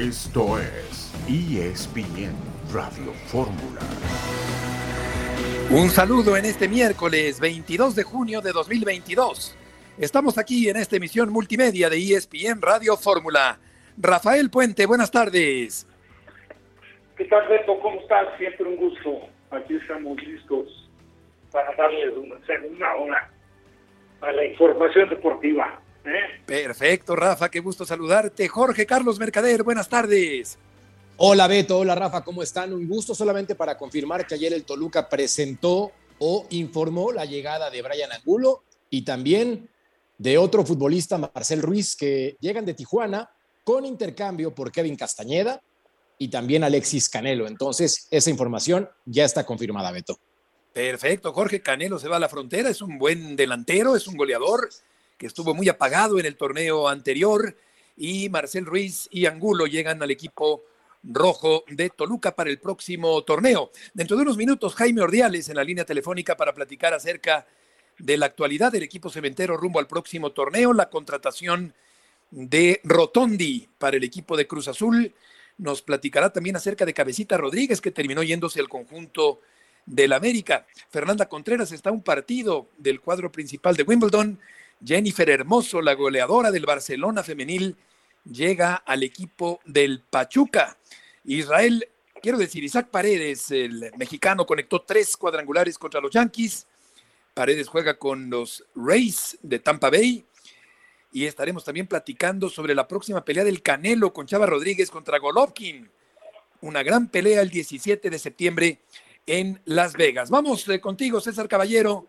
Esto es ESPN Radio Fórmula. Un saludo en este miércoles 22 de junio de 2022. Estamos aquí en esta emisión multimedia de ESPN Radio Fórmula. Rafael Puente, buenas tardes. ¿Qué tal, Beto? ¿Cómo estás? Siempre un gusto. Aquí estamos listos para darles una segunda hora a la información deportiva. Perfecto, Rafa, qué gusto saludarte. Jorge Carlos Mercader, buenas tardes. Hola Beto, hola Rafa, ¿cómo están? Un gusto solamente para confirmar que ayer el Toluca presentó o informó la llegada de Brian Angulo y también de otro futbolista, Marcel Ruiz, que llegan de Tijuana con intercambio por Kevin Castañeda y también Alexis Canelo. Entonces, esa información ya está confirmada, Beto. Perfecto, Jorge Canelo se va a la frontera, es un buen delantero, es un goleador que estuvo muy apagado en el torneo anterior y Marcel Ruiz y Angulo llegan al equipo rojo de Toluca para el próximo torneo. Dentro de unos minutos, Jaime Ordiales en la línea telefónica para platicar acerca de la actualidad del equipo cementero rumbo al próximo torneo, la contratación de Rotondi para el equipo de Cruz Azul. Nos platicará también acerca de Cabecita Rodríguez, que terminó yéndose al conjunto del América. Fernanda Contreras está un partido del cuadro principal de Wimbledon. Jennifer Hermoso, la goleadora del Barcelona femenil, llega al equipo del Pachuca. Israel, quiero decir, Isaac Paredes, el mexicano, conectó tres cuadrangulares contra los Yankees. Paredes juega con los Rays de Tampa Bay. Y estaremos también platicando sobre la próxima pelea del Canelo con Chava Rodríguez contra Golovkin. Una gran pelea el 17 de septiembre en Las Vegas. Vamos eh, contigo, César Caballero,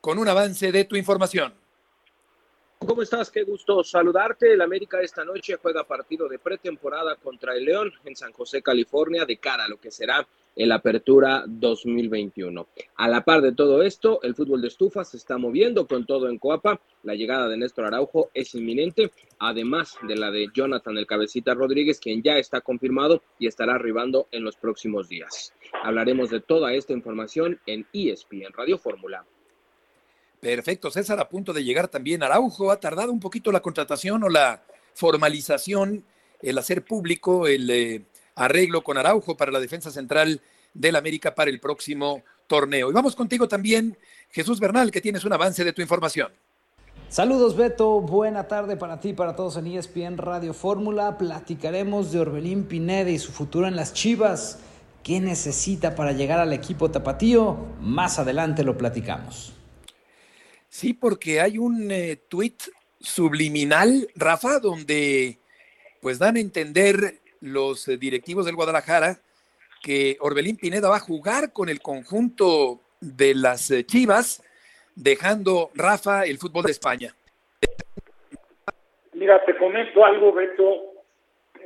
con un avance de tu información. ¿Cómo estás? Qué gusto saludarte. El América esta noche juega partido de pretemporada contra el León en San José, California, de cara a lo que será el Apertura 2021. A la par de todo esto, el fútbol de estufa se está moviendo con todo en Coapa. La llegada de Néstor Araujo es inminente, además de la de Jonathan el Cabecita Rodríguez, quien ya está confirmado y estará arribando en los próximos días. Hablaremos de toda esta información en ESPN Radio Fórmula. Perfecto, César, a punto de llegar también Araujo. Ha tardado un poquito la contratación o la formalización, el hacer público el eh, arreglo con Araujo para la defensa central del América para el próximo torneo. Y vamos contigo también, Jesús Bernal, que tienes un avance de tu información. Saludos Beto, buena tarde para ti, para todos en ESPN Radio Fórmula. Platicaremos de Orbelín Pineda y su futuro en las Chivas. ¿Qué necesita para llegar al equipo tapatío? Más adelante lo platicamos. Sí, porque hay un eh, tuit subliminal, Rafa, donde pues dan a entender los eh, directivos del Guadalajara que Orbelín Pineda va a jugar con el conjunto de las eh, Chivas, dejando Rafa el fútbol de España. Mira, te comento algo, Beto,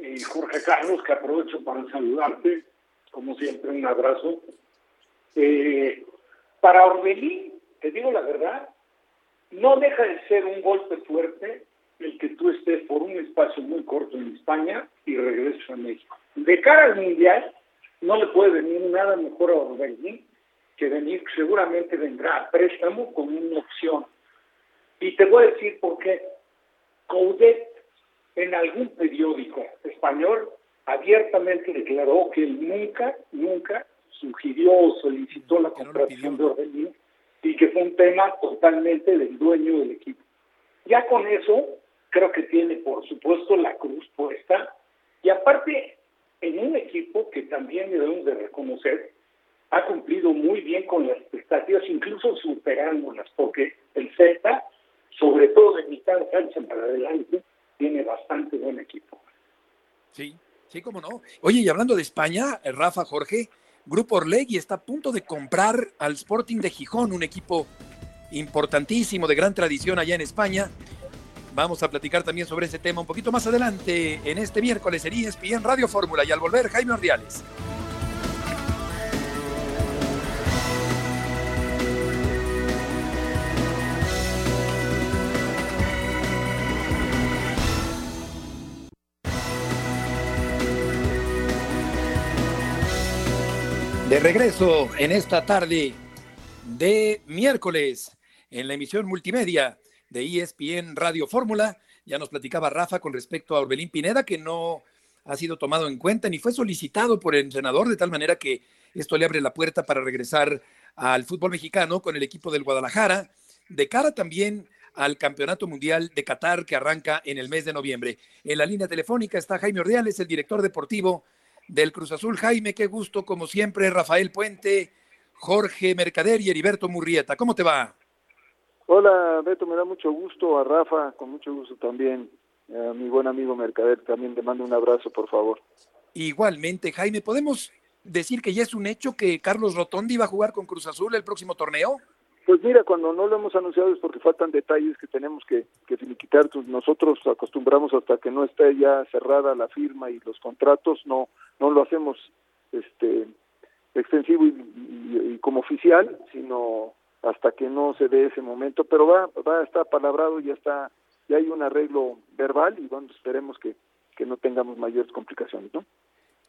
y Jorge Carlos, que aprovecho para saludarte, como siempre, un abrazo. para Orbelín, te digo la verdad, no deja de ser un golpe fuerte el que tú estés por un espacio muy corto en España y regreses a México. De cara al Mundial, no le puede venir nada mejor a Orbelín que venir, seguramente vendrá a préstamo con una opción. Y te voy a decir por qué. Coudet, en algún periódico español, abiertamente declaró que él nunca, nunca sugirió o solicitó la contratación de Orbelín y que fue un tema totalmente del dueño del equipo. Ya con eso, creo que tiene, por supuesto, la cruz puesta, y aparte, en un equipo que también debemos de reconocer, ha cumplido muy bien con las expectativas, incluso superándolas, porque el Z, sobre todo de mitad de cancha para adelante, tiene bastante buen equipo. Sí, sí, cómo no. Oye, y hablando de España, Rafa, Jorge, Grupo Orlegui está a punto de comprar al Sporting de Gijón, un equipo importantísimo de gran tradición allá en España. Vamos a platicar también sobre ese tema un poquito más adelante en este miércoles en ESPN Radio Fórmula y al volver Jaime Ordiales. De regreso en esta tarde de miércoles en la emisión multimedia de ESPN Radio Fórmula. Ya nos platicaba Rafa con respecto a Orbelín Pineda, que no ha sido tomado en cuenta ni fue solicitado por el entrenador, de tal manera que esto le abre la puerta para regresar al fútbol mexicano con el equipo del Guadalajara, de cara también al Campeonato Mundial de Qatar que arranca en el mes de noviembre. En la línea telefónica está Jaime Ordiales, el director deportivo del Cruz Azul. Jaime, qué gusto, como siempre, Rafael Puente, Jorge Mercader y Heriberto Murrieta. ¿Cómo te va? Hola, Beto, me da mucho gusto. A Rafa, con mucho gusto también. A mi buen amigo Mercader, también te mando un abrazo, por favor. Igualmente, Jaime, ¿podemos decir que ya es un hecho que Carlos Rotondi va a jugar con Cruz Azul el próximo torneo? Pues mira, cuando no lo hemos anunciado es porque faltan detalles que tenemos que, que finiquitar. Nosotros acostumbramos hasta que no esté ya cerrada la firma y los contratos, no no lo hacemos este extensivo y, como oficial, sino hasta que no se dé ese momento. Pero va va a estar palabrado, ya está, ya hay un arreglo verbal y bueno, esperemos que, que no tengamos mayores complicaciones, ¿no?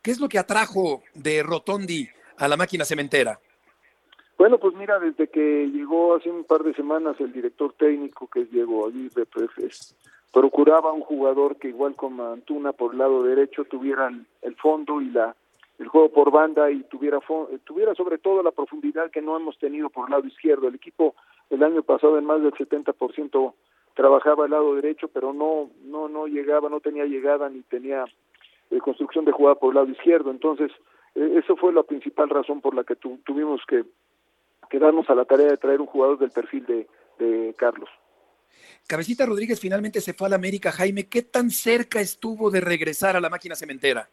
¿Qué es lo que atrajo de Rotondi a la máquina cementera? Bueno, pues mira, desde que llegó hace un par de semanas el director técnico, que es Diego Aguirre, pues procuraba un jugador que igual como Antuna por el lado derecho tuviera el fondo y la el juego por banda y tuviera tuviera sobre todo la profundidad que no hemos tenido por el lado izquierdo. El equipo el año pasado en más del 70% trabajaba el lado derecho, pero no no no llegaba, no tenía llegada ni tenía eh, construcción de jugada por el lado izquierdo. Entonces, eh, eso fue la principal razón por la que tuvimos que quedarnos a la tarea de traer un jugador del perfil de, de Carlos. Cabecita Rodríguez finalmente se fue a la América. Jaime, ¿qué tan cerca estuvo de regresar a la máquina cementera?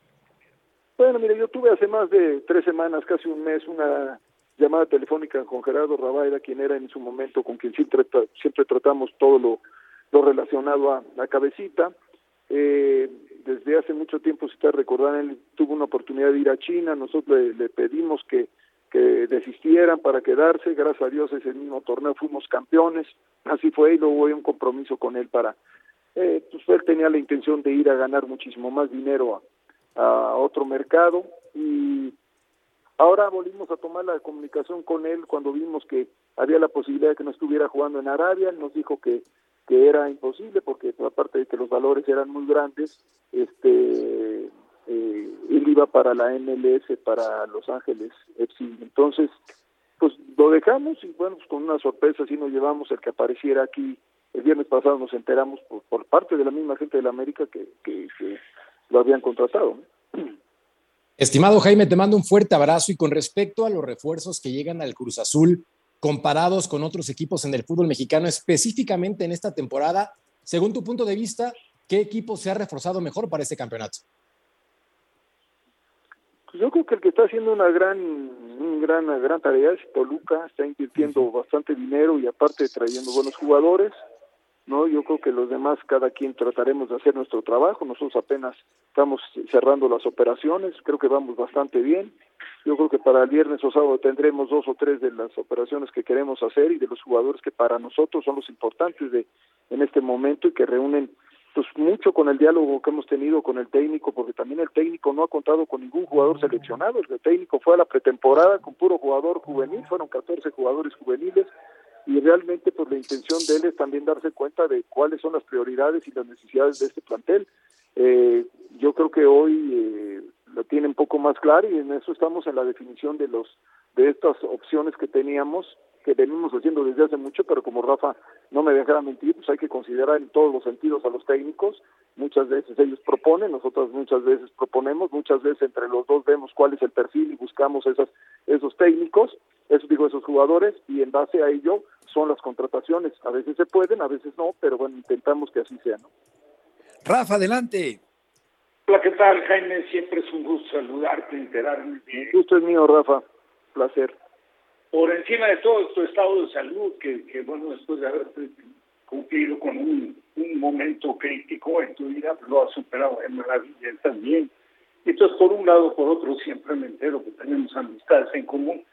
Bueno, mire, yo tuve hace más de tres semanas, casi un mes, una llamada telefónica con Gerardo Rabaira, quien era en su momento con quien siempre, siempre tratamos todo lo, lo relacionado a la cabecita. Eh, desde hace mucho tiempo, si te recordarán, él tuvo una oportunidad de ir a China, nosotros le pedimos que que desistieran para quedarse, gracias a Dios ese mismo torneo fuimos campeones, así fue y luego hubo un compromiso con él para, eh, pues él tenía la intención de ir a ganar muchísimo más dinero a, a otro mercado. Y ahora volvimos a tomar la comunicación con él cuando vimos que había la posibilidad de que no estuviera jugando en Arabia, nos dijo que que era imposible porque aparte de que los valores eran muy grandes, este eh, él iba para la MLS, para Los Ángeles FC. Entonces, pues lo dejamos y bueno, pues con una sorpresa sí nos llevamos el que apareciera aquí. El viernes pasado nos enteramos por, parte de la misma gente de la América que, que, lo habían contratado. Estimado Jaime, te mando un fuerte abrazo y con respecto a los refuerzos que llegan al Cruz Azul comparados con otros equipos en el fútbol mexicano, específicamente en esta temporada, según tu punto de vista, ¿qué equipo se ha reforzado mejor para este campeonato? Pues yo creo que el que está haciendo una gran, una gran, gran tarea es Toluca, está invirtiendo bastante dinero y aparte trayendo buenos jugadores, ¿no? Yo creo que los demás, cada quien trataremos de hacer nuestro trabajo, nosotros apenas estamos cerrando las operaciones, creo que vamos bastante bien, yo creo que para el viernes o sábado tendremos dos o tres de las operaciones que queremos hacer y de los jugadores que para nosotros son los importantes de en este momento y que reúnen pues mucho con el diálogo que hemos tenido con el técnico, porque también el técnico no ha contado con ningún jugador seleccionado, el técnico fue a la pretemporada con puro jugador juvenil, fueron 14 jugadores juveniles y realmente pues la intención de él es también darse cuenta de cuáles son las prioridades y las necesidades de este plantel. Eh, yo creo que hoy eh, lo tiene un poco más claro y en eso estamos en la definición de los de estas opciones que teníamos que venimos haciendo desde hace mucho, pero como Rafa no me dejara mentir, pues hay que considerar en todos los sentidos a los técnicos. Muchas veces ellos proponen, nosotros muchas veces proponemos, muchas veces entre los dos vemos cuál es el perfil y buscamos esas, esos técnicos, eso digo, esos jugadores, y en base a ello son las contrataciones. A veces se pueden, a veces no, pero bueno, intentamos que así sea, ¿no? Rafa, adelante. Hola, ¿qué tal, Jaime? Siempre es un gusto saludarte, enterarme bien. gusto es mío, Rafa. Placer por encima de todo tu estado de salud, que, que bueno, después de haber cumplido con un, un, momento crítico en tu vida, lo has superado en maravilla también. Entonces, por un lado, por otro, siempre me entero que tenemos amistades en común.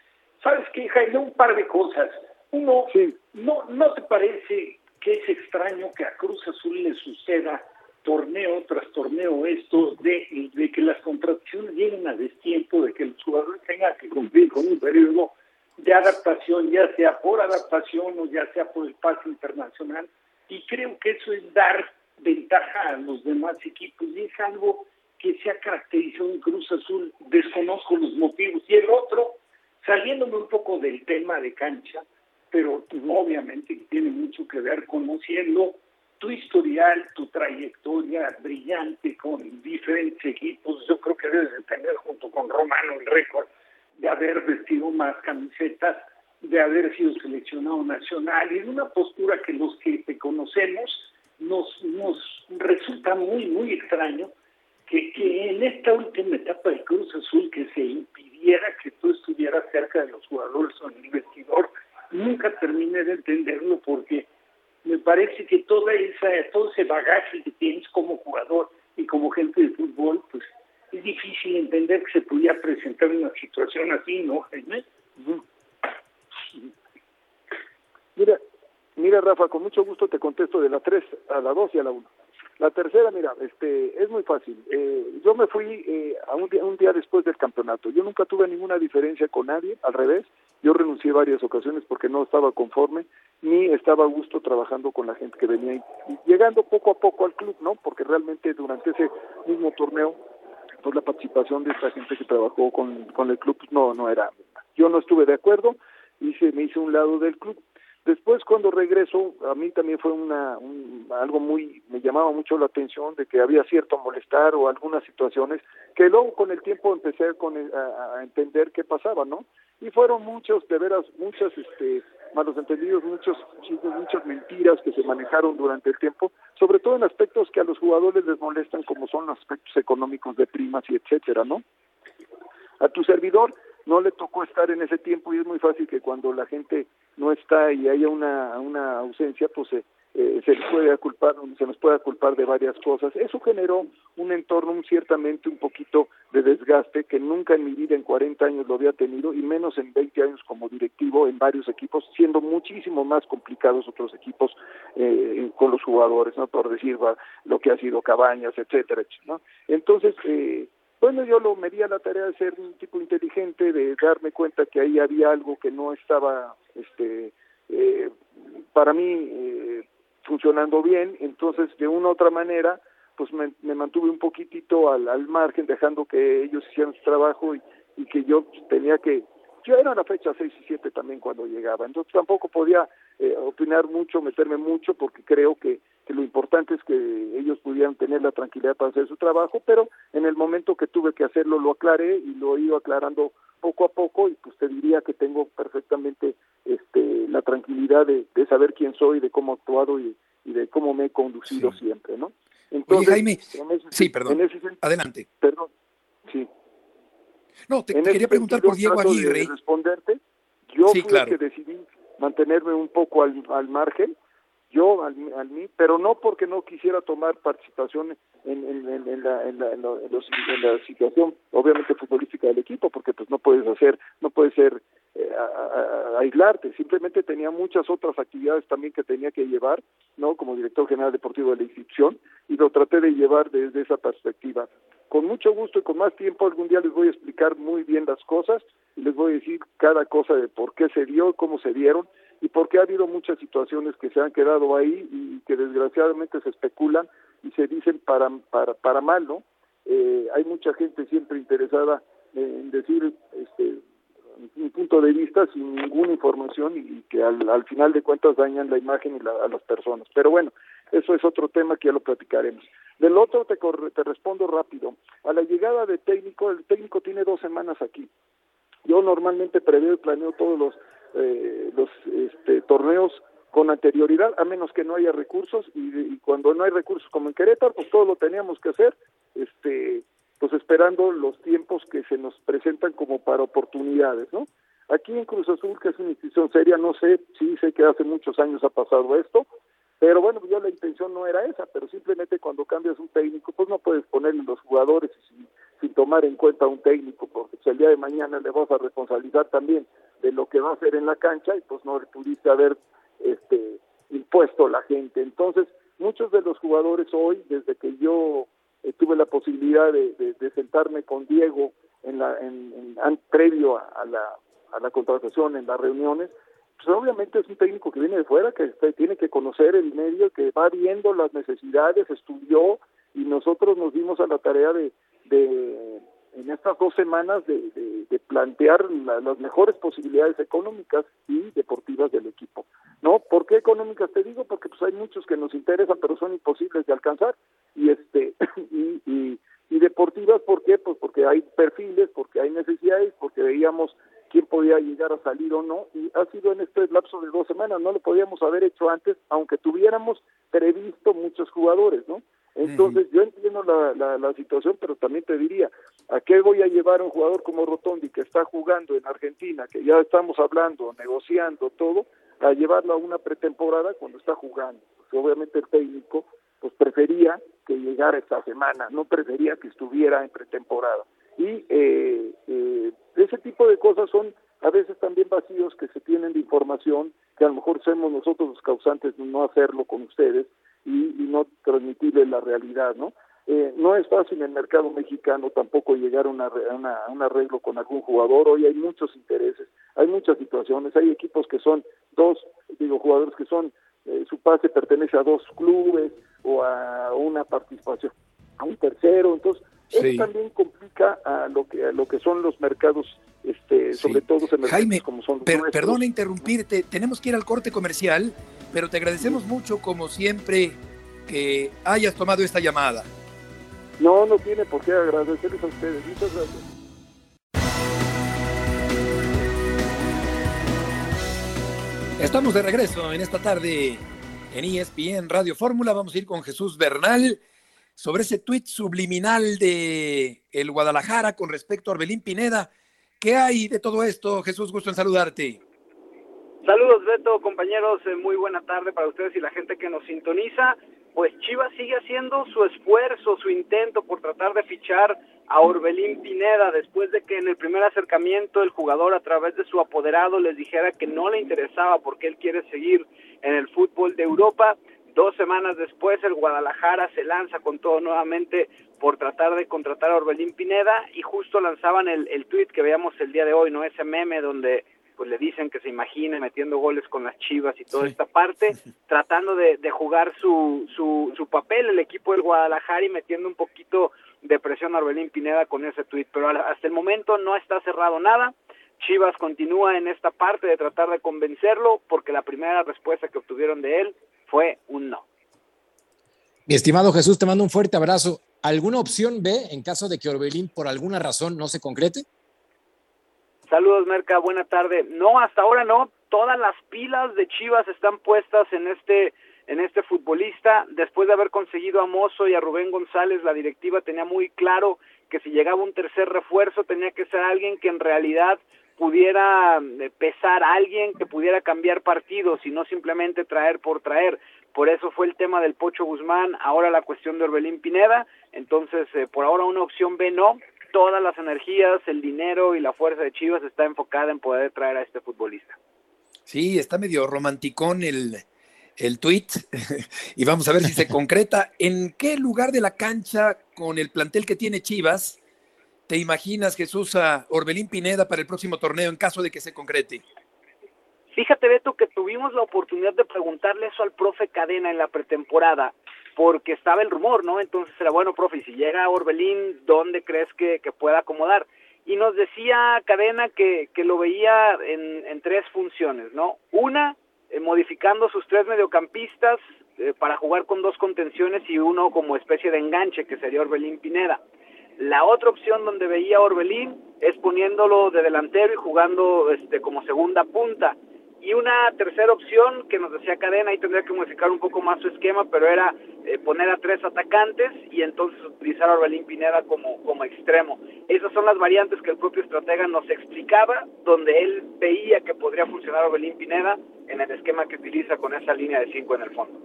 ¿Sabes qué, Jaime? Un par de cosas. Uno, ¿no, ¿no te parece que es extraño que a Cruz Azul le suceda torneo tras torneo esto de, de que las contrataciones lleguen a destiempo, de que el jugador tenga que cumplir con un periodo de adaptación, ya sea por adaptación o ya sea por el pase internacional, y creo que eso es dar ventaja a los demás equipos y es algo que se ha caracterizado en Cruz Azul, desconozco los motivos. Y el otro, saliéndome un poco del tema de cancha, pero obviamente tiene mucho que ver conociendo tu historial, tu trayectoria brillante con diferentes equipos. Yo creo que debes de tener junto con Romano el récord de haber vestido más camisetas, de haber sido seleccionado nacional y en una postura que los que te conocemos nos, nos resulta muy, muy extraño que, que en esta última etapa de Cruz Azul que se impidiera que tú estuvieras cerca de los jugadores o en el vestidor, nunca terminé de entenderlo porque me parece que toda esa, todo ese bagaje que tienes como jugador y como gente de fútbol, pues es difícil entender que se pudiera presentar una situación así, ¿no, Jaime? Mira, mira Rafa, con mucho gusto te contesto de la 3 a la 2 y a la 1. La tercera, mira, este, es muy fácil. Eh, yo me fui eh, a un día, un día después del campeonato. Yo nunca tuve ninguna diferencia con nadie, al revés. Yo renuncié varias ocasiones porque no estaba conforme, ni estaba a gusto trabajando con la gente que venía y llegando poco a poco al club, ¿no? Porque realmente durante ese mismo torneo, pues la participación de esta gente que trabajó con, con el club pues no, no era. Yo no estuve de acuerdo, hice, me hice un lado del club Después cuando regreso, a mí también fue una, algo muy, me llamaba mucho la atención de que había cierto molestar o algunas situaciones que luego con el tiempo empecé a, entender qué pasaba, ¿no? Y fueron muchos, de veras, muchos este, malos entendidos, muchos chismes, muchas mentiras que se manejaron durante el tiempo, sobre todo en aspectos que a los jugadores les molestan como son los aspectos económicos de primas y etcétera, ¿no? A tu servidor no le tocó estar en ese tiempo y es muy fácil que cuando la gente no está y haya una, una ausencia, pues eh, eh, se les puede culpar, se nos puede culpar de varias cosas. Eso generó un entorno ciertamente un poquito de desgaste que nunca en mi vida en 40 años lo había tenido y menos en 20 años como directivo en varios equipos, siendo muchísimo más complicados otros equipos eh, con los jugadores, no por decir lo que ha sido Cabañas, etcétera, ¿no? Entonces, eh, bueno, yo lo me di a la tarea de ser un tipo inteligente, de darme cuenta que ahí había algo que no estaba, este, eh, para mí eh, funcionando bien, entonces de una u otra manera, pues me, mantuve un poquitito al, al margen, dejando que ellos hicieran su trabajo y, que yo tenía que yo era la fecha 6 y 7 también cuando llegaba, entonces tampoco podía eh, opinar mucho, meterme mucho, porque creo que, lo importante es que ellos pudieran tener la tranquilidad para hacer su trabajo, pero en el momento que tuve que hacerlo lo aclaré y lo he ido aclarando poco a poco y pues te diría que tengo perfectamente este, la tranquilidad de, de saber quién soy, de cómo he actuado y, y de cómo me he conducido siempre, ¿no? Entonces, Jaime, sí, perdón, adelante. Perdón, sí. No, te, quería preguntar por Diego Aguirre. responderte, yo fui el que decidí mantenerme un poco al, al margen, yo al, al mí, pero no porque no quisiera tomar participación en, en, en, la, en, la, en, los, en la situación, obviamente futbolística del equipo, porque pues no puedes hacer, no puedes ser eh, aislarte, simplemente tenía muchas otras actividades también que tenía que llevar, ¿no? Como director general deportivo de la institución, y lo traté de llevar desde esa perspectiva. Con mucho gusto y con más tiempo algún día les voy a explicar muy bien las cosas y les voy a decir cada cosa de por qué se dio, cómo se dieron y por qué ha habido muchas situaciones que se han quedado ahí y que desgraciadamente se especulan y se dicen para, para, para mal, ¿no? Eh, hay mucha gente siempre interesada en decir este, un punto de vista sin ninguna información y que al, al final de cuentas dañan la imagen y la, a las personas. Pero bueno, eso es otro tema que ya lo platicaremos. Del otro te, te respondo rápido. A la llegada de técnico, el técnico tiene dos semanas aquí. Yo normalmente preveo y planeo todos los, eh, los este, torneos con anterioridad, a menos que no haya recursos, y, cuando no hay recursos como en Querétaro, pues todo lo teníamos que hacer, este, pues esperando los tiempos que se nos presentan como para oportunidades, ¿no? Aquí en Cruz Azul, que es una institución seria, no sé, sí sé que hace muchos años ha pasado esto, pero bueno, yo la intención no era esa, pero simplemente cuando cambias un técnico, pues no puedes ponerle los jugadores sin, sin tomar en cuenta a un técnico, porque el día de mañana le vas a responsabilizar también de lo que va a hacer en la cancha y pues no le pudiste haber este impuesto a la gente. Entonces, muchos de los jugadores hoy, desde que yo eh, tuve la posibilidad de, de, sentarme con Diego en la en, en, previo a la, a la contratación, en las reuniones, pues obviamente es un técnico que viene de fuera, que tiene que conocer el medio, que va viendo las necesidades, estudió y nosotros nos dimos a la tarea de, de en estas dos semanas de, de, plantear las mejores posibilidades económicas y deportivas del equipo. ¿No? ¿Por qué económicas te digo? Porque pues hay muchos que nos interesan, pero son imposibles de alcanzar y este y, y, y deportivas ¿por qué? Pues porque hay perfiles, porque hay necesidades, porque veíamos quién podía llegar a salir o no, y ha sido en este lapso de dos semanas, no lo podíamos haber hecho antes, aunque tuviéramos previsto muchos jugadores, ¿no? Entonces, yo entiendo la, la, situación, pero también te diría, ¿a qué voy a llevar a un jugador como Rotondi que está jugando en Argentina, que ya estamos hablando, negociando todo, a llevarlo a una pretemporada cuando está jugando? Pues obviamente el técnico pues prefería que llegara esta semana, no prefería que estuviera en pretemporada. Y eh, eh, ese tipo de cosas son a veces también vacíos que se tienen de información, que a lo mejor somos nosotros los causantes de no hacerlo con ustedes y, no transmitirle la realidad, ¿no? Eh, no es fácil en el mercado mexicano tampoco llegar a, una, a, un arreglo con algún jugador. Hoy hay muchos intereses, hay muchas situaciones, hay equipos que son dos, digo, jugadores que son, eh, su pase pertenece a dos clubes o a una participación a un tercero, entonces eso también complica a lo que a lo que son los mercados este, sobre todo Jaime, como son perdona interrumpirte, tenemos que ir al corte comercial, pero te agradecemos mucho como siempre que hayas tomado esta llamada. No, no tiene por qué agradecerles a ustedes. Muchas gracias. Estamos de regreso en esta tarde en ESPN Radio Fórmula. Vamos a ir con Jesús Bernal sobre ese tuit subliminal de el Guadalajara con respecto a Orbelín Pineda. ¿Qué hay de todo esto? Jesús, gusto en saludarte. Saludos, Beto, compañeros, eh, muy buena tarde para ustedes y la gente que nos sintoniza. Pues Chivas sigue haciendo su esfuerzo, su intento por tratar de fichar a Orbelín Pineda después de que en el primer acercamiento el jugador a través de su apoderado les dijera que no le interesaba porque él quiere seguir en el fútbol de Europa. Dos semanas después el Guadalajara se lanza con todo nuevamente por tratar de contratar a Orbelín Pineda y justo lanzaban el, el tweet que veíamos el día de hoy, ¿no? Ese meme donde pues le dicen que se imagine metiendo goles con las Chivas y toda esta parte, tratando de, jugar su, su, su, papel el equipo del Guadalajara y metiendo un poquito de presión a Orbelín Pineda con ese tuit, pero hasta el momento no está cerrado nada. Chivas continúa en esta parte de tratar de convencerlo porque la primera respuesta que obtuvieron de él fue un no. Mi estimado Jesús, te mando un fuerte abrazo. ¿Alguna opción B en caso de que Orbelín por alguna razón no se concrete? Saludos, Merca, buena tarde. No, hasta ahora no. Todas las pilas de Chivas están puestas en este en este futbolista. Después de haber conseguido a Mozo y a Rubén González, la directiva tenía muy claro que si llegaba un tercer refuerzo tenía que ser alguien que en realidad pudiera eh, pesar alguien, que pudiera cambiar partidos y no simplemente traer por traer. Por eso fue el tema del Pocho Guzmán, ahora la cuestión de Orbelín Pineda. Entonces, eh, por ahora una opción B no, todas las energías, el dinero y la fuerza de Chivas está enfocada en poder traer a este futbolista. Sí, está medio romanticón el, el tweet y vamos a ver si se concreta. ¿En qué lugar de la cancha con el plantel que tiene Chivas te imaginas Jesús a Orbelín Pineda para el próximo torneo en caso de que se concrete? Fíjate, Beto, que tuvimos la oportunidad de preguntarle eso al profe Cadena en la pretemporada porque estaba el rumor, ¿no? Entonces era bueno, profe, si llega Orbelín, ¿dónde crees que, pueda acomodar? Y nos decía Cadena que, que lo veía en, en tres funciones, ¿no? Una, eh, modificando sus tres mediocampistas eh, para jugar con dos contenciones y uno como especie de enganche, que sería Orbelín Pineda. La otra opción donde veía Orbelín es poniéndolo de delantero y jugando este, como segunda punta. Y una tercera opción que nos decía Cadena, ahí tendría que modificar un poco más su esquema, pero era eh, poner a tres atacantes y entonces utilizar a Orbelín Pineda como, como extremo. Esas son las variantes que el propio estratega nos explicaba, donde él veía que podría funcionar Orbelín Pineda en el esquema que utiliza con esa línea de cinco en el fondo.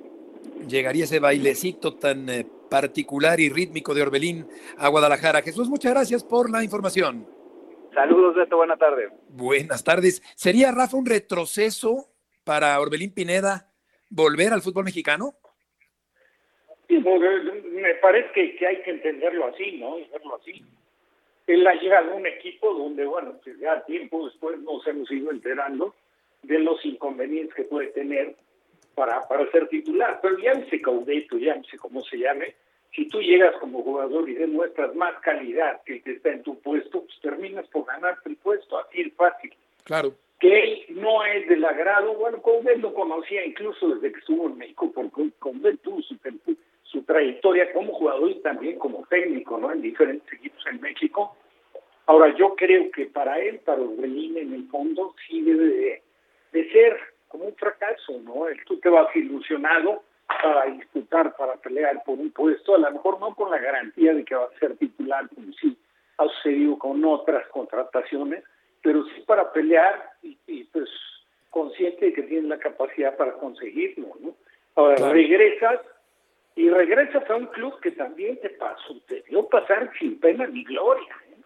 Llegaría ese bailecito tan eh, particular y rítmico de Orbelín a Guadalajara. Jesús, muchas gracias por la información. Saludos, Beto, buena tarde. Buenas tardes. ¿Sería, Rafa, un retroceso para Orbelín Pineda volver al fútbol mexicano? Sí, me parece que, hay que entenderlo así, ¿no? verlo así. Él ha llegado a un equipo donde, bueno, pues ya tiempo después nos hemos ido enterando de los inconvenientes que puede tener para, para ser titular. Pero ya ese Caudeto, ya sé cómo se llame, si tú llegas como jugador y demuestras más calidad que el que está en tu puesto, pues terminas por ganarte el puesto, así es fácil. Claro. Que él no es del agrado, bueno, Convent lo conocía incluso desde que estuvo en México, porque Convent tuvo su, su trayectoria como jugador y también como técnico, ¿no? En diferentes equipos en México. Ahora, yo creo que para él, para Orbelín, en el fondo, sí debe de, de ser como un fracaso, ¿no? Tú te vas ilusionado para disputar, para pelear por un puesto, a lo mejor no con la garantía de que va a ser titular, como sí ha sucedido con otras contrataciones, pero sí para pelear y, pues consciente de que tiene la capacidad para conseguirlo, ¿no? Ahora regresas y regresas a un club que también te pasó, te dio pasar sin pena ni gloria, ¿eh?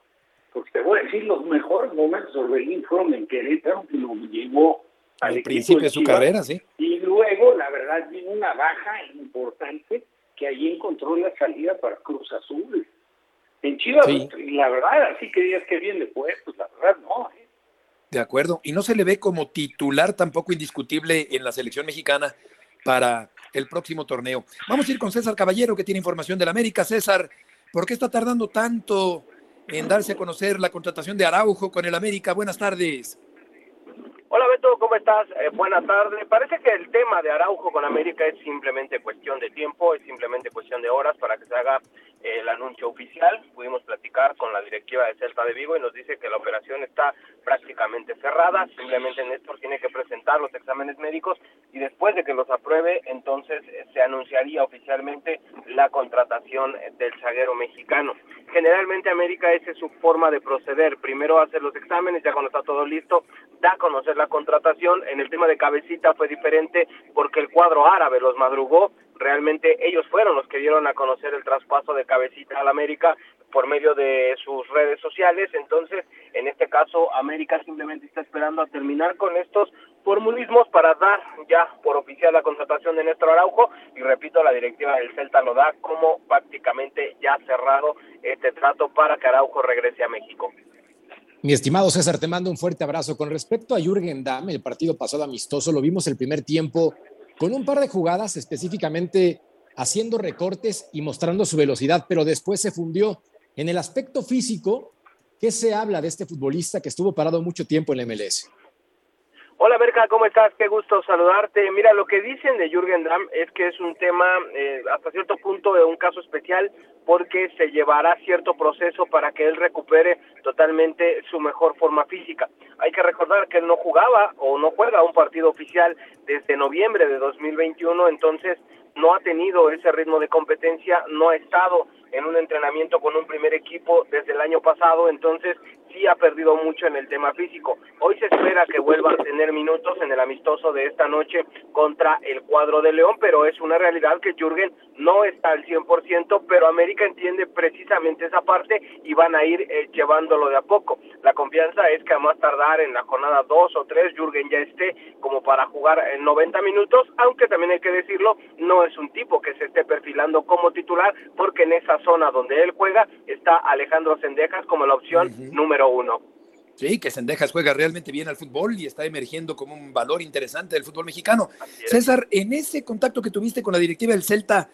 porque te voy a decir, los mejores momentos de Orbelín fueron en Querétaro, que lo llevó al principio de su carrera, sí. Y luego, la verdad, vino una baja importante que ahí encontró la salida para Cruz Azul. En Chivas, la verdad, así que digas que bien le fue, pues la verdad no. ¿eh? De acuerdo. Y no se le ve como titular tampoco indiscutible en la selección mexicana para el próximo torneo. Vamos a ir con César Caballero, que tiene información del América. César, ¿por qué está tardando tanto en darse a conocer la contratación de Araujo con el América? Buenas tardes. Beto, ¿cómo estás? Eh, buenas tardes. Parece que el tema de Araujo con América es simplemente cuestión de tiempo, es simplemente cuestión de horas para que se haga eh, el anuncio oficial. Pudimos platicar con la directiva de Celta de Vigo y nos dice que la operación está prácticamente cerrada. Simplemente Néstor tiene que presentar los exámenes médicos y después de que los apruebe, entonces eh, se anunciaría oficialmente la contratación del zaguero mexicano. Generalmente América esa es su forma de proceder. Primero hace los exámenes, ya cuando está todo listo, da a conocer la contratación. En el tema de cabecita fue diferente porque el cuadro árabe los madrugó. Realmente ellos fueron los que dieron a conocer el traspaso de cabecita al América por medio de sus redes sociales. Entonces, en este caso, América simplemente está esperando a terminar con estos formulismos para dar ya por oficial la contratación de Néstor Araujo. Y repito, la directiva del Celta lo da como prácticamente ya cerrado este trato para que Araujo regrese a México. Mi estimado César, te mando un fuerte abrazo. Con respecto a Jürgen Damm, el partido pasado amistoso, lo vimos el primer tiempo con un par de jugadas específicamente haciendo recortes y mostrando su velocidad, pero después se fundió. En el aspecto físico, ¿qué se habla de este futbolista que estuvo parado mucho tiempo en la MLS? Hola Berka, ¿cómo estás? Qué gusto saludarte. Mira, lo que dicen de Jürgen Damm es que es un tema eh, hasta cierto punto de un caso especial porque se llevará cierto proceso para que él recupere totalmente su mejor forma física. Hay que recordar que él no jugaba o no juega un partido oficial desde noviembre de 2021, entonces no ha tenido ese ritmo de competencia, no ha estado en un entrenamiento con un primer equipo desde el año pasado, entonces sí ha perdido mucho en el tema físico. Hoy se espera que vuelva a tener minutos en el amistoso de esta noche contra el cuadro de León, pero es una realidad que Jürgen no está al 100%, pero América entiende precisamente esa parte y van a ir eh, llevándolo de a poco. La confianza es que a más tardar en la jornada 2 o 3 Jürgen ya esté como para jugar en 90 minutos, aunque también hay que decirlo, no es un tipo que se esté perfilando como titular, porque en esa zona donde él juega está Alejandro Sendejas como la opción número uno. Sí, que Sendejas juega realmente bien al fútbol y está emergiendo como un valor interesante del fútbol mexicano. César, en ese contacto que tuviste con la directiva del Celta,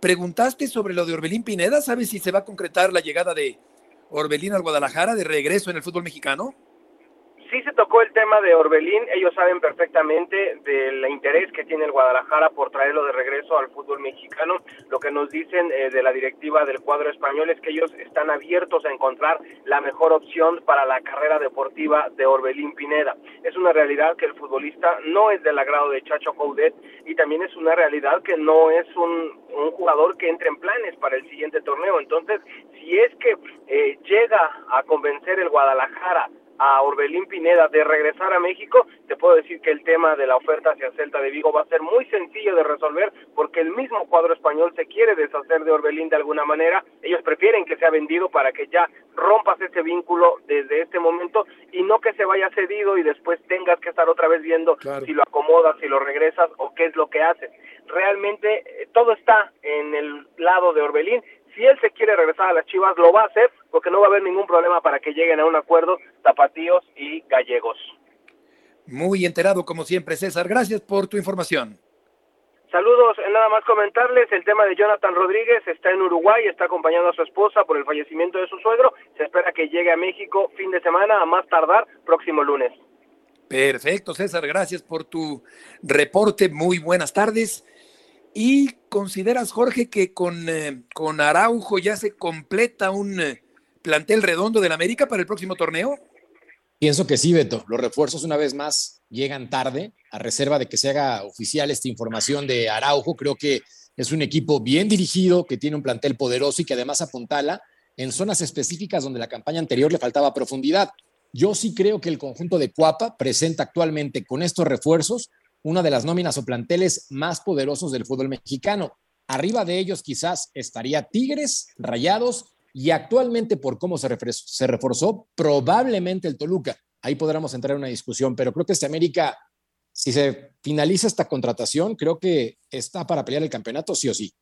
¿preguntaste sobre lo de Orbelín Pineda? ¿Sabes si se va a concretar la llegada de Orbelín al Guadalajara de regreso en el fútbol mexicano? Sí se tocó el tema de Orbelín, ellos saben perfectamente del interés que tiene el Guadalajara por traerlo de regreso al fútbol mexicano. Lo que nos dicen eh, de la directiva del cuadro español es que ellos están abiertos a encontrar la mejor opción para la carrera deportiva de Orbelín Pineda. Es una realidad que el futbolista no es del agrado de Chacho Coudet y también es una realidad que no es un, jugador que entre en planes para el siguiente torneo. Entonces, si es que eh, llega a convencer el Guadalajara a Orbelín Pineda de regresar a México, te puedo decir que el tema de la oferta hacia Celta de Vigo va a ser muy sencillo de resolver porque el mismo cuadro español se quiere deshacer de Orbelín de alguna manera. Ellos prefieren que sea vendido para que ya rompas ese vínculo desde este momento y no que se vaya cedido y después tengas que estar otra vez viendo si lo acomodas, si lo regresas o qué es lo que haces. Realmente eh, todo está en el lado de Orbelín si él se quiere regresar a las Chivas, lo va a hacer porque no va a haber ningún problema para que lleguen a un acuerdo tapatíos y gallegos. Muy enterado como siempre, César. Gracias por tu información. Saludos, eh, nada más comentarles el tema de Jonathan Rodríguez, está en Uruguay, está acompañando a su esposa por el fallecimiento de su suegro, se espera que llegue a México fin de semana, a más tardar próximo lunes. Perfecto, César, gracias por tu reporte, muy buenas tardes. ¿Y consideras, Jorge, que con, eh, con Araujo ya se completa un eh, plantel redondo del América para el próximo torneo? Pienso que sí, Beto. Los refuerzos una vez más llegan tarde, a reserva de que se haga oficial esta información de Araujo. Creo que es un equipo bien dirigido, que tiene un plantel poderoso y que además apuntala en zonas específicas donde la campaña anterior le faltaba profundidad. Yo sí creo que el conjunto de Cuapa presenta actualmente con estos refuerzos una de las nóminas o planteles más poderosos del fútbol mexicano. Arriba de ellos quizás estaría Tigres, Rayados y actualmente por cómo se, se reforzó, probablemente el Toluca. Ahí podremos entrar en una discusión, pero creo que este América, si se finaliza esta contratación, creo que está para pelear el campeonato sí o sí.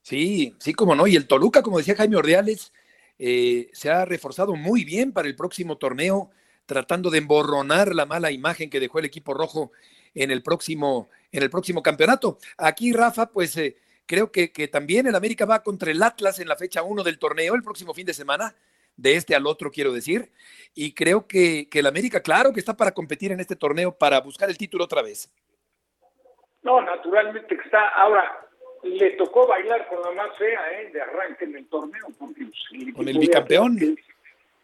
Sí, sí, como no. Y el Toluca, como decía Jaime Ordeales, eh, se ha reforzado muy bien para el próximo torneo, tratando de emborronar la mala imagen que dejó el equipo rojo en el próximo, en el próximo campeonato. Aquí, Rafa, pues eh, creo que, que, también el América va contra el Atlas en la fecha 1 del torneo el próximo fin de semana, de este al otro, quiero decir. Y creo que, que el América, claro, que está para competir en este torneo, para buscar el título otra vez. No, naturalmente que está. Ahora, le tocó bailar con la más fea ¿eh? de arranque en el torneo. Porque, pues, con el bicampeón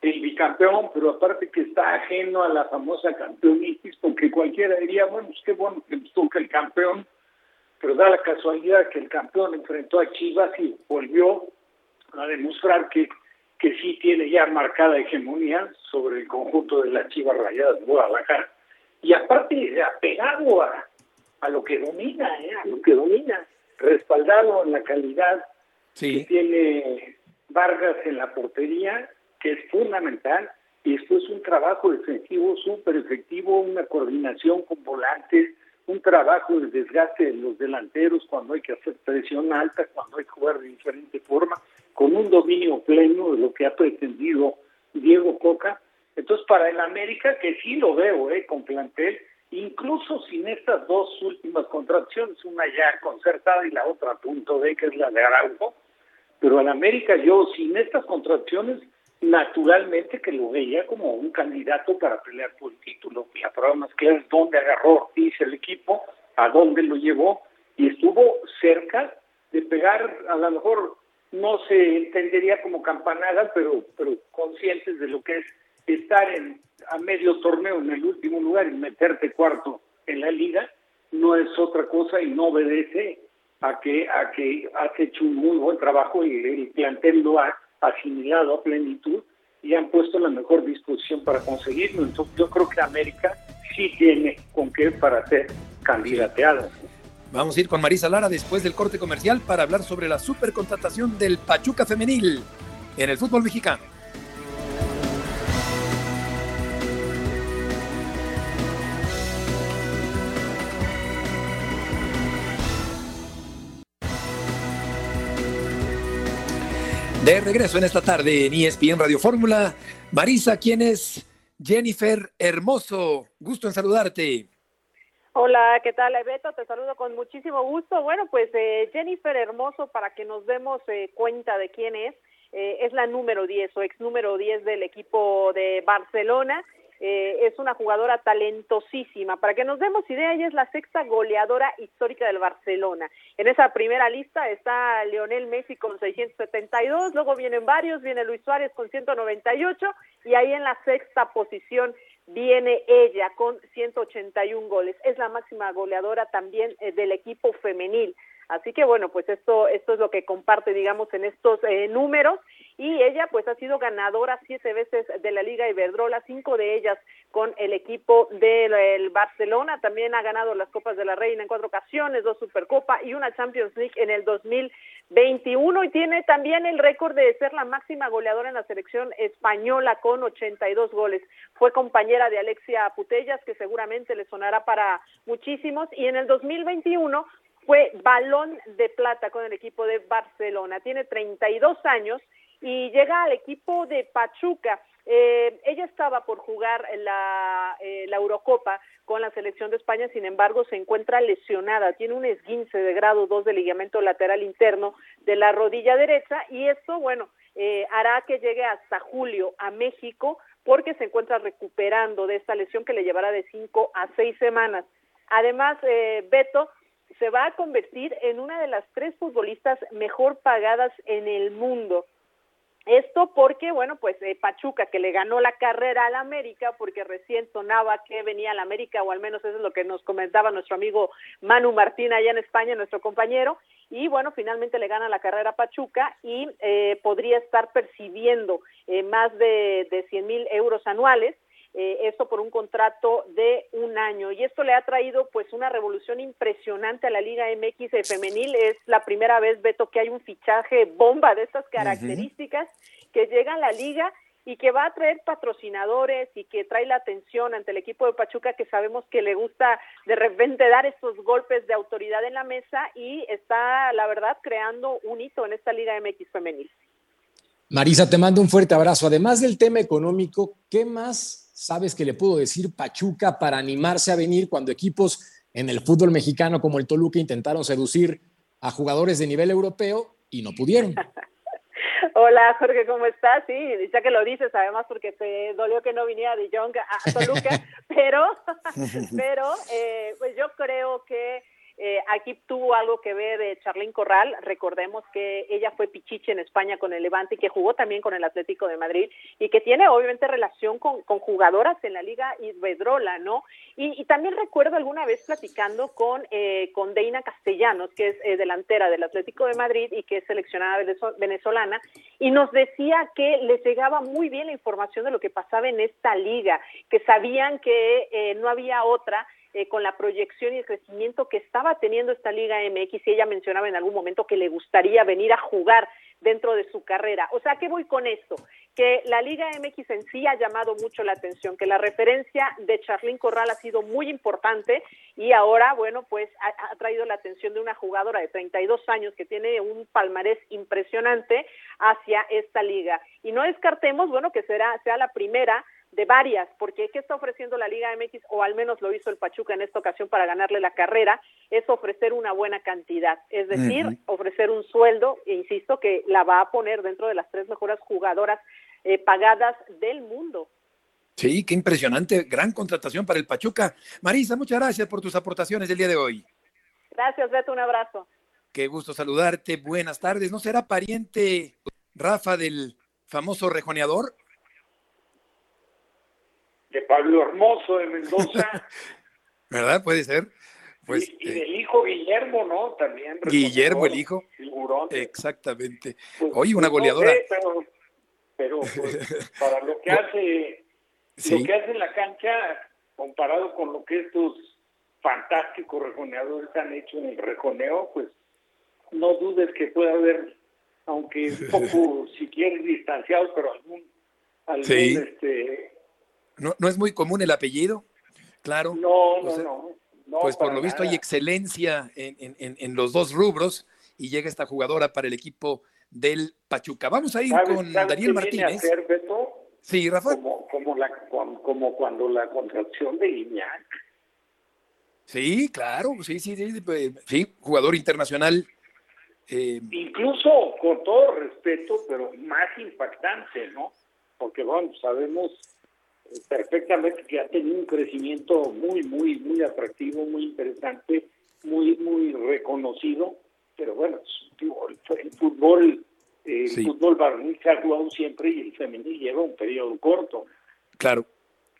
el bicampeón, pero aparte que está ajeno a la famosa campeonitis, porque cualquiera diría, bueno, pues qué bueno que nos toca el campeón, pero da la casualidad que el campeón enfrentó a Chivas y volvió a demostrar que, que sí tiene ya marcada hegemonía sobre el conjunto de las Chivas Rayadas de Guadalajara. Y aparte, apegado a, a lo que domina, ¿eh? a lo que domina, respaldado en la calidad que tiene Vargas en la portería que es fundamental, y esto es un trabajo defensivo súper efectivo, una coordinación con volantes, un trabajo de desgaste de los delanteros cuando hay que hacer presión alta, cuando hay que jugar de diferente forma, con un dominio pleno de lo que ha pretendido Diego Coca. Entonces, para el América, que sí lo veo, eh, con plantel, incluso sin estas dos últimas contracciones, una ya concertada y la otra a punto de que es la de Araujo, pero al América yo sin estas contracciones naturalmente que lo veía como un candidato para pelear por el título. La prueba más clara es dónde agarró dice el equipo, a dónde lo llevó y estuvo cerca de pegar, a lo mejor no se entendería como campanada, pero, pero conscientes de lo que es estar en, a medio torneo en el último lugar y meterte cuarto en la liga, no es otra cosa y no obedece a que, a que has hecho un muy buen trabajo y el plantel lo ha asimilado a plenitud y han puesto la mejor disposición para conseguirlo. Entonces yo creo que América sí tiene con qué para ser candidateada. Vamos a ir con Marisa Lara después del corte comercial para hablar sobre la supercontratación del Pachuca femenil en el fútbol mexicano. De regreso en esta tarde en ESPN Radio Fórmula. Marisa, ¿quién es Jennifer Hermoso? Gusto en saludarte. Hola, ¿qué tal, Beto? Te saludo con muchísimo gusto. Bueno, pues eh, Jennifer Hermoso, para que nos demos eh, cuenta de quién es, eh, es la número 10 o ex número 10 del equipo de Barcelona eh, es una jugadora talentosísima. Para que nos demos idea, ella es la sexta goleadora histórica del Barcelona. En esa primera lista está Lionel Messi con 672, luego vienen varios, viene Luis Suárez con 198 y ahí en la sexta posición viene ella con 181 goles. Es la máxima goleadora también eh, del equipo femenil. Así que bueno, pues esto, esto es lo que comparte, digamos, en estos eh, números. Y ella pues ha sido ganadora siete veces de la Liga Iberdrola, cinco de ellas con el equipo del Barcelona. También ha ganado las Copas de la Reina en cuatro ocasiones, dos Supercopa y una Champions League en el 2021. Y tiene también el récord de ser la máxima goleadora en la selección española con 82 goles. Fue compañera de Alexia Putellas, que seguramente le sonará para muchísimos. Y en el 2021 fue balón de plata con el equipo de Barcelona. Tiene 32 años y llega al equipo de Pachuca. Eh, ella estaba por jugar la, eh, la Eurocopa con la selección de España, sin embargo se encuentra lesionada, tiene un esguince de grado 2 de ligamento lateral interno de la rodilla derecha y esto, bueno, eh, hará que llegue hasta julio a México porque se encuentra recuperando de esta lesión que le llevará de 5 a 6 semanas. Además, eh, Beto se va a convertir en una de las tres futbolistas mejor pagadas en el mundo. Esto porque, bueno, pues eh, Pachuca, que le ganó la carrera al América, porque recién sonaba que venía al América, o al menos eso es lo que nos comentaba nuestro amigo Manu Martín allá en España, nuestro compañero, y bueno, finalmente le gana la carrera a Pachuca y eh, podría estar percibiendo eh, más de, de 100 mil euros anuales eh, esto por un contrato de un año. Y esto le ha traído pues una revolución impresionante a la Liga MX femenil. Es la primera vez, Beto, que hay un fichaje bomba de estas características que llega a la liga y que va a traer patrocinadores y que trae la atención ante el equipo de Pachuca que sabemos que le gusta de repente dar estos golpes de autoridad en la mesa y está, la verdad, creando un hito en esta Liga MX femenil. Marisa, te mando un fuerte abrazo. Además del tema económico, ¿qué más sabes que le puedo decir Pachuca para animarse a venir cuando equipos en el fútbol mexicano como el Toluca intentaron seducir a jugadores de nivel europeo y no pudieron? Hola Jorge, ¿cómo estás? Sí, ya que lo dices, además porque te dolió que no viniera de Jong a Toluca, pero, pero eh, pues yo creo que eh, aquí tuvo algo que ver eh, Charlín Corral, recordemos que ella fue pichiche en España con el Levante y que jugó también con el Atlético de Madrid y que tiene obviamente relación con, jugadoras en la Liga Iberdrola, ¿no? Y, también recuerdo alguna vez platicando con, eh, con Deina Castellanos, que es eh, delantera del Atlético de Madrid y que es seleccionada venezolana, y nos decía que les llegaba muy bien la información de lo que pasaba en esta liga, que sabían que eh, no había otra eh, con la proyección y el crecimiento que estaba teniendo esta Liga MX y ella mencionaba en algún momento que le gustaría venir a jugar dentro de su carrera. O sea, ¿qué voy con esto? Que la Liga MX en sí ha llamado mucho la atención, que la referencia de Charlín Corral ha sido muy importante y ahora, bueno, pues ha, ha, traído la atención de una jugadora de 32 años que tiene un palmarés impresionante hacia esta liga. Y no descartemos, bueno, que será, sea la primera de varias, porque ¿qué está ofreciendo la Liga MX? O al menos lo hizo el Pachuca en esta ocasión para ganarle la carrera, es ofrecer una buena cantidad, es decir, ofrecer un sueldo, e insisto, que la va a poner dentro de las tres mejores jugadoras eh, pagadas del mundo. Sí, qué impresionante, gran contratación para el Pachuca. Marisa, muchas gracias por tus aportaciones el día de hoy. Gracias, Beto, un abrazo. Qué gusto saludarte, buenas tardes. ¿No será pariente Rafa del famoso rejoneador? De Pablo Hermoso de Mendoza. ¿Verdad? Puede ser. Pues, y, y, del hijo Guillermo, ¿no? También. Guillermo, el hijo. Figurón. Exactamente. Pues, Oye, una goleadora. No sé, pero, pero pues, para lo que hace, Sí. lo que hace en la cancha, comparado con lo que estos fantásticos rejoneadores han hecho en el rejoneo, pues no dudes que pueda haber, aunque un poco, si quieres, distanciados, pero algún, algún Sí. este, No, no es muy común el apellido, claro. no, O no, sea, no. no, pues por lo visto hay excelencia en, en- en- los dos rubros y llega esta jugadora para el equipo del Pachuca. Vamos a ir ¿Sabes- con sabes Daniel Martínez. Beto? Sí, Rafa. Como, como, la, como, como cuando la contracción de Iñak. Sí, claro, sí, sí, sí, sí, jugador internacional. eh, incluso con todo respeto, pero más impactante, ¿no? Porque, bueno, sabemos perfectamente que ha tenido un crecimiento muy, muy, muy atractivo, muy interesante, muy, muy reconocido, pero bueno, el, fútbol, Sí. el fútbol varonil se ha jugado siempre y el femenil lleva un periodo corto. Claro.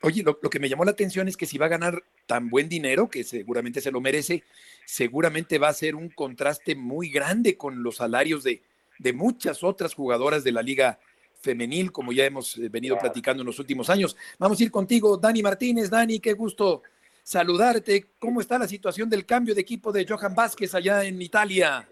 Oye, lo, lo que me llamó la atención es que si va a ganar tan buen dinero, que seguramente se lo merece, seguramente va a ser un contraste muy grande con los salarios de, de muchas otras jugadoras de la liga femenil, como ya hemos eh, venido platicando en los últimos años. Vamos a ir contigo, Dani Martínez. Dani, qué gusto saludarte. ¿Cómo está la situación del cambio de equipo de Johan Vázquez allá en Italia?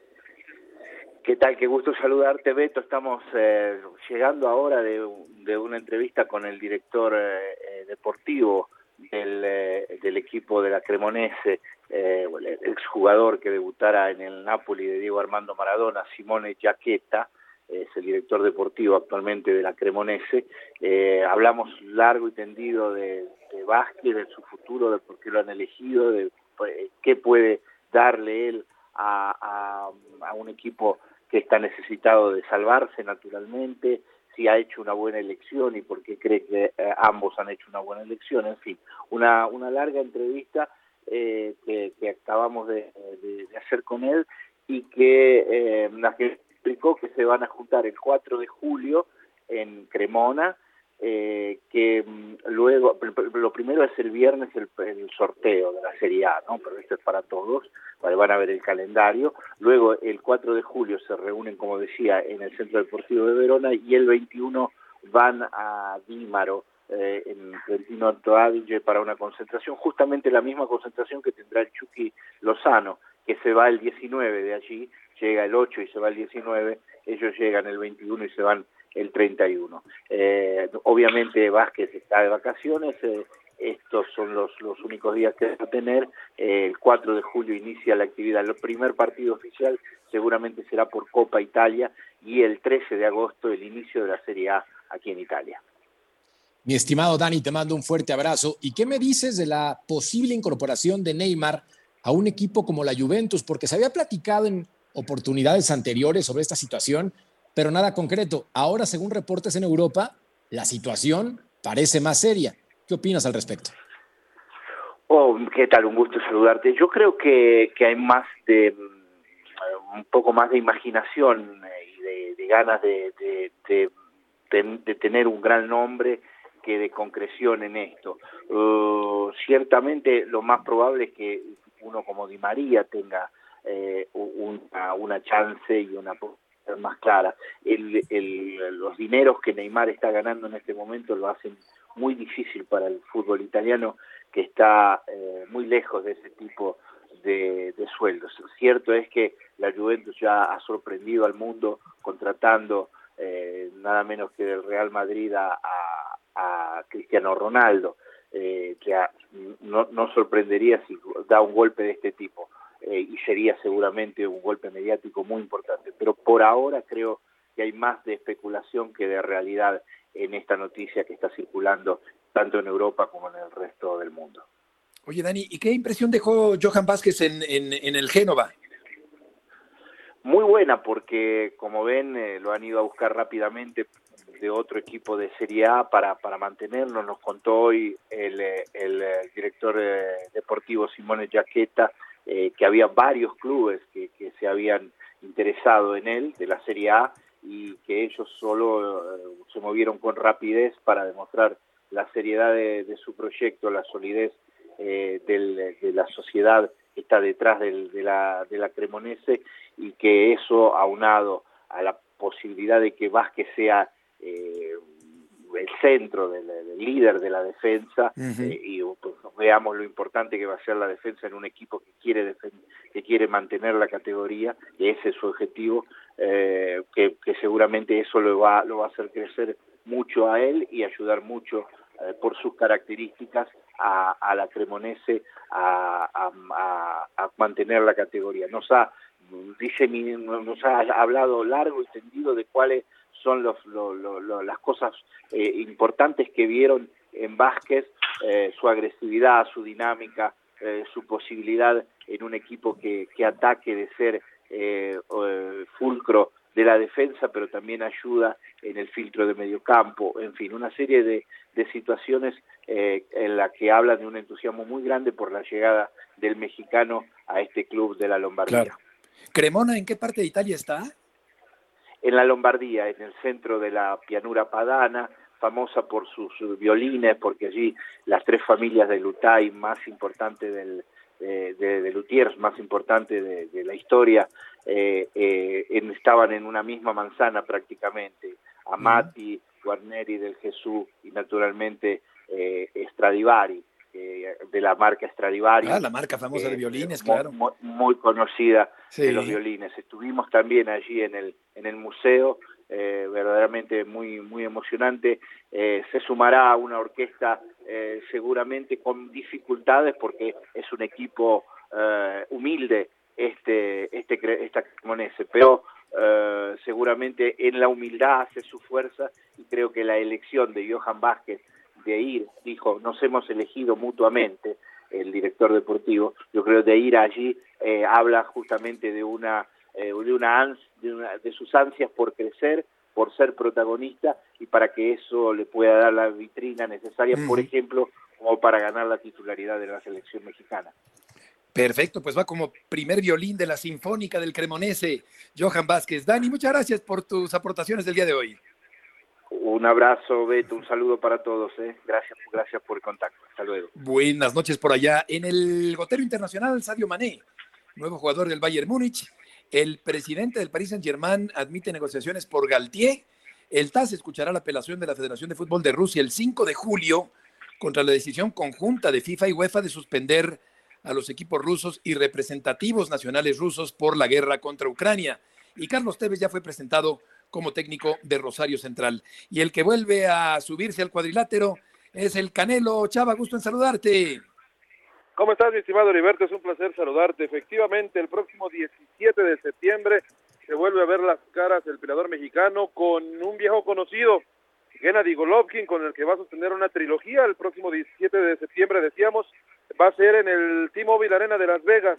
¿Qué tal? Qué gusto saludarte, Beto. Estamos eh, llegando ahora de, de una entrevista con el director eh, eh, deportivo del, eh, del equipo de la Cremonese, eh, el exjugador que debutara en el Napoli de Diego Armando Maradona, Simone Giacchetta, es el director deportivo actualmente de la Cremonese. Eh, hablamos largo y tendido de, de Vázquez, de su futuro, de por qué lo han elegido, de pues, qué puede darle él a, un equipo que está necesitado de salvarse naturalmente, si ha hecho una buena elección y por qué cree que eh, ambos han hecho una buena elección, en fin, una, una larga entrevista eh, que, acabamos de, hacer con él y que, eh, explicó que se van a juntar el 4 de julio en Cremona, eh, que mm, luego, lo primero es el viernes el, sorteo de la Serie A, ¿no? pero esto es para todos, van a ver el calendario, luego el 4 de julio se reúnen, como decía, en el Centro Deportivo de Verona y el 21 van a Dímaro, eh, en Trentino Alto Adige para una concentración, justamente la misma concentración que tendrá el Chucky Lozano, que se va el 19 de allí, llega el 8 y se va el 19, ellos llegan el 21 y se van el 31. Eh, obviamente Vázquez está de vacaciones, eh, estos son los, los únicos días que va a tener. Eh, el 4 de julio inicia la actividad. El primer partido oficial seguramente será por Copa Italia y el 13 de agosto el inicio de la Serie A aquí en Italia. Mi estimado Dani, te mando un fuerte abrazo. ¿Y qué me dices de la posible incorporación de Neymar a un equipo como la Juventus? Porque se había platicado en oportunidades anteriores sobre esta situación, pero nada concreto. Ahora, según reportes en Europa, la situación parece más seria. ¿Qué opinas al respecto? Oh, ¿qué tal? Un gusto saludarte. Yo creo que, hay más de mm, un poco más de imaginación eh, y de, ganas de, de, tener un gran nombre que de concreción en esto. Uh, ciertamente lo más probable es que uno como Di María tenga eh, una, chance y una más clara. El, el, los dineros que Neymar está ganando en este momento lo hacen muy difícil para el fútbol italiano que está eh, muy lejos de ese tipo de, de sueldos. Cierto es que la Juventus ya ha sorprendido al mundo contratando eh, nada menos que del Real Madrid a, Cristiano Ronaldo, eh, que no, no sorprendería si da un golpe de este tipo. Eh, y sería seguramente un golpe mediático muy importante. Pero por ahora creo que hay más de especulación que de realidad en esta noticia que está circulando tanto en Europa como en el resto del mundo. Oye, Dani, ¿y qué impresión dejó Johan Vázquez en, en, el Génova? Muy buena, porque como ven, eh, lo han ido a buscar rápidamente de otro equipo de Serie A para, para mantenerlo. Nos contó hoy el, eh, el, director deportivo Simone Giacchetta eh, que había varios clubes que, que, se habían interesado en él, de la Serie A, y que ellos solo eh, se movieron con rapidez para demostrar la seriedad de, su proyecto, la solidez eh, del, de la sociedad que está detrás del, de, la, de la Cremonese y que eso aunado a la posibilidad de que Vázquez sea eh, el centro del, líder de la defensa eh, y pues, veamos lo importante que va a ser la defensa en un equipo que quiere que quiere mantener la categoría y ese es su objetivo eh, que, seguramente eso lo va lo va a hacer crecer mucho a él y ayudar mucho eh, por sus características a, a la Cremonese a, a, a, mantener la categoría. Nos ha dice nos ha hablado largo y tendido de cuáles son los, las cosas eh, importantes que vieron en Vázquez, eh, su agresividad, su dinámica, eh, su posibilidad en un equipo que, que ataque de ser fulcro de la defensa, pero también ayuda en el filtro de medio campo, en fin, una serie de, de situaciones en la que hablan de un entusiasmo muy grande por la llegada del mexicano a este club de la Lombardía. Cremona, ¿en qué parte de Italia está? En la Lombardía, en el centro de la pianura padana, famosa por sus violines, porque allí las tres familias de Lutay más importantes del, de, de, Lutiers más importante de, la historia eh, eh, estaban en una misma manzana prácticamente, Amati, Guarneri del Jesús y naturalmente eh, Stradivari. Eh, de la marca Stradivari. Ah, la marca famosa de violines, claro. Muy, conocida de los violines. Estuvimos también allí en el, en el museo, eh, verdaderamente muy, muy emocionante. Eh, se sumará a una orquesta seguramente con dificultades porque es un equipo humilde este, este, esta Cremonese, pero eh, seguramente en la humildad hace su fuerza y creo que la elección de Johan Vázquez de ir, dijo, nos hemos elegido mutuamente, el director deportivo, yo creo de ir allí eh, habla justamente de una, eh, de, una, de, una, de sus ansias por crecer, por ser protagonista y para que eso le pueda dar la vitrina necesaria, por ejemplo, como para ganar la titularidad de la selección mexicana. Perfecto, pues va como primer violín de la Sinfónica del Cremonese, Johan Vázquez. Dani, muchas gracias por tus aportaciones del día de hoy. Un abrazo, Beto, un saludo para todos. ¿eh? Gracias, gracias por el contacto. Hasta luego. Buenas noches por allá. En el gotero internacional, Sadio Mané, nuevo jugador del Bayern Múnich. El presidente del Paris Saint-Germain admite negociaciones por Galtier. El TAS escuchará la apelación de la Federación de Fútbol de Rusia el 5 de julio contra la decisión conjunta de FIFA y UEFA de suspender a los equipos rusos y representativos nacionales rusos por la guerra contra Ucrania. Y Carlos Tevez ya fue presentado como técnico de Rosario Central. Y el que vuelve a subirse al cuadrilátero es el Canelo. Chava, gusto en saludarte. ¿Cómo estás, mi estimado Heriberto? Es un placer saludarte. Efectivamente, el próximo 17 de septiembre se vuelve a ver las caras del peleador mexicano con un viejo conocido, Gennady Golovkin, con el que va a sostener una trilogía el próximo 17 de septiembre, decíamos, va a ser en el T-Mobile Arena de Las Vegas,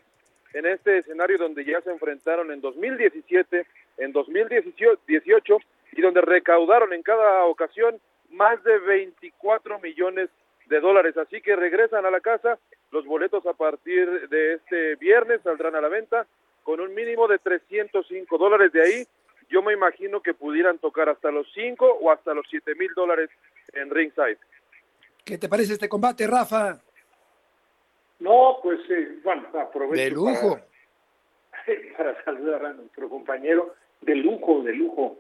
en este escenario donde ya se enfrentaron en 2017, en 2018 y donde recaudaron en cada ocasión más de 24 millones de dólares. Así que regresan a la casa, los boletos a partir de este viernes saldrán a la venta con un mínimo de 305 dólares. De ahí yo me imagino que pudieran tocar hasta los 5 o hasta los 7 mil dólares en ringside. ¿Qué te parece este combate, Rafa? No, pues eh, bueno, aprovecho. De lujo. Para, para, saludar a nuestro compañero. De lujo, de lujo.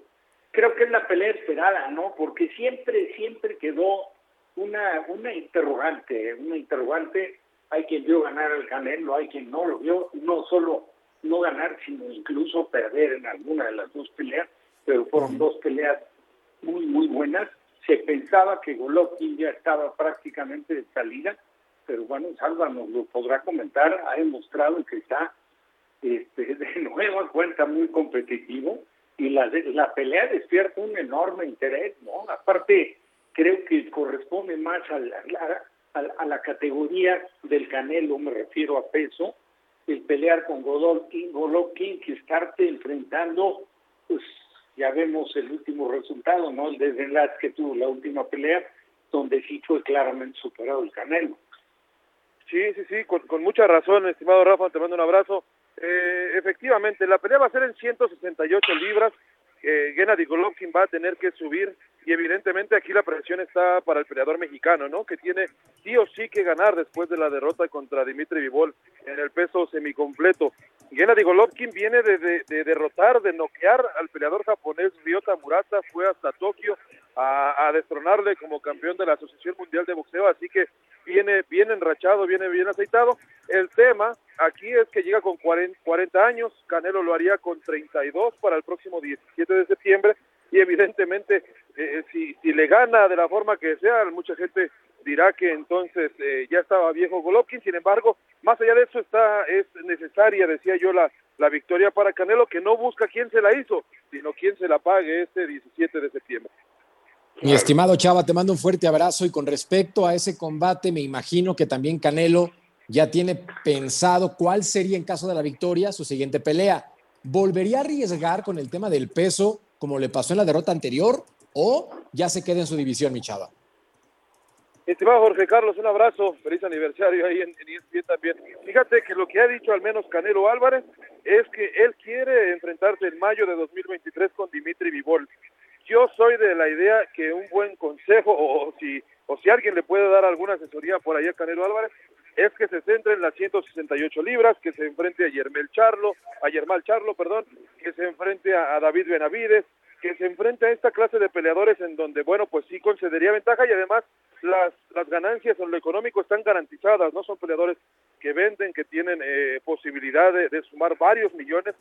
Creo que es la pelea esperada, ¿no? Porque siempre, siempre quedó una, una interrogante, una interrogante. Hay quien vio ganar al Canelo, hay quien no lo vio, no solo no ganar, sino incluso perder en alguna de las dos peleas, pero fueron dos peleas muy, muy buenas. Se pensaba que Golovkin ya estaba prácticamente de salida, pero bueno, Salva nos lo podrá comentar, ha demostrado que está este, de nueva cuenta muy competitivo y la, la pelea despierta un enorme interés, ¿no? Aparte, creo que corresponde más a la, a, la categoría del Canelo, me refiero a peso, el pelear con Golovkin, Golovkin que estarte enfrentando, pues ya vemos el último resultado, ¿no? El desenlace que tuvo la última pelea, donde sí fue claramente superado el Canelo. Sí, sí, sí, con, con mucha razón, estimado Rafa, te mando un abrazo. Eh, efectivamente, la pelea va a ser en 168 libras. Eh, Gennady Golovkin va a tener que subir y evidentemente aquí la presión está para el peleador mexicano, ¿no? Que tiene sí o sí que ganar después de la derrota contra Dimitri Vivol en el peso semicompleto. Gennady Golovkin viene de, de, de, derrotar, de noquear al peleador japonés Ryota Murata, fue hasta Tokio a, a destronarle como campeón de la Asociación Mundial de Boxeo, así que viene bien enrachado, viene bien aceitado. El tema aquí es que llega con 40, 40 años, Canelo lo haría con 32 para el próximo 17 de septiembre y evidentemente eh, si, si le gana de la forma que sea, mucha gente dirá que entonces eh, ya estaba viejo Golovkin, sin embargo, más allá de eso está es necesaria, decía yo, la, la victoria para Canelo, que no busca quién se la hizo, sino quién se la pague este 17 de septiembre. Mi estimado Chava, te mando un fuerte abrazo y con respecto a ese combate, me imagino que también Canelo ya tiene pensado cuál sería en caso de la victoria su siguiente pelea. ¿Volvería a arriesgar con el tema del peso como le pasó en la derrota anterior o ya se queda en su división, mi Chava? Estimado Jorge Carlos, un abrazo, feliz aniversario ahí en, en ESPN también. Fíjate que lo que ha dicho al menos Canelo Álvarez es que él quiere enfrentarse en mayo de 2023 con Dimitri Vivol. Yo soy de la idea que un buen consejo, o, si o si alguien le puede dar alguna asesoría por ahí a Canelo Álvarez, es que se centre en las 168 libras, que se enfrente a Yermel Charlo, a Yermal Charlo, perdón, que se enfrente a David Benavides, que se enfrente a esta clase de peleadores en donde, bueno, pues sí concedería ventaja y además las, las ganancias en lo económico están garantizadas, no son peleadores que venden, que tienen eh, posibilidad de, de, sumar varios millones.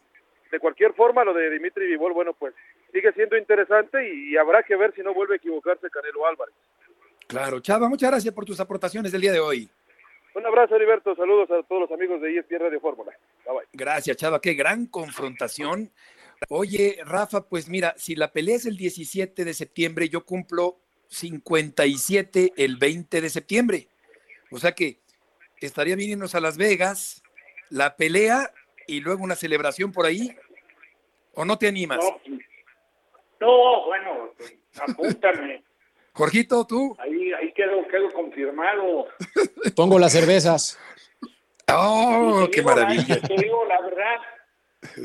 De cualquier forma, lo de Dimitri Vivol, bueno, pues sigue siendo interesante y, y habrá que ver si no vuelve a equivocarse Canelo Álvarez. Claro, Chava, muchas gracias por tus aportaciones del día de hoy. Un abrazo, Heriberto. Saludos a todos los amigos de ESPN Radio Fórmula. Bye, bye. Gracias, Chava. Qué gran confrontación Oye, Rafa, pues mira, si la pelea es el 17 de septiembre, yo cumplo 57 el 20 de septiembre. O sea que estaría bien irnos a Las Vegas, la pelea y luego una celebración por ahí. ¿O no te animas? No, no bueno, pues, apúntame. Jorgito, tú. Ahí, ahí quedo, quedo confirmado. Pongo las cervezas. ¡Oh, qué digo maravilla! Te digo la verdad,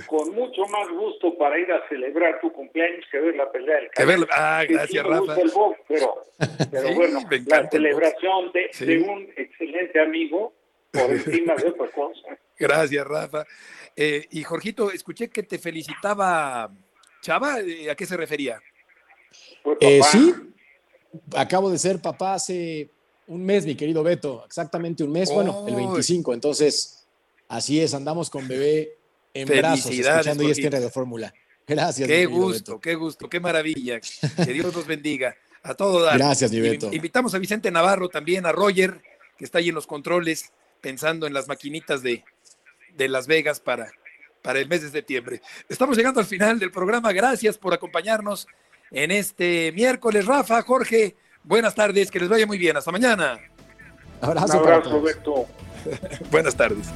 con mucho más gusto para ir a celebrar tu cumpleaños que ver la pelea del Que ver- ah, sí gracias, me Rafa. gusta el box, pero, pero Sí, bueno, me la celebración de, Sí. de un excelente amigo por encima de otra cosa. Gracias, Rafa. Eh, y Jorgito, escuché que te felicitaba Chava. eh, ¿A qué se refería? Eh, sí, acabo de ser papá hace un mes, mi querido Beto, exactamente un mes, bueno, el ¡Ay! 25, entonces así es, andamos con bebé en brazos, escuchando y Jorgito. Radio Fórmula. Gracias. Qué gusto, Beto. qué gusto, qué maravilla. Que Dios los bendiga. A todo dar. Gracias, mi Beto. Invitamos a Vicente Navarro también, a Roger, que está ahí en los controles, pensando en las maquinitas de, de Las Vegas para, para el mes de septiembre. Estamos llegando al final del programa. Gracias por acompañarnos en este miércoles. Rafa, Jorge, buenas tardes, que les vaya muy bien. Hasta mañana. Un Abrazo para abrazo. Beto. Buenas tardes.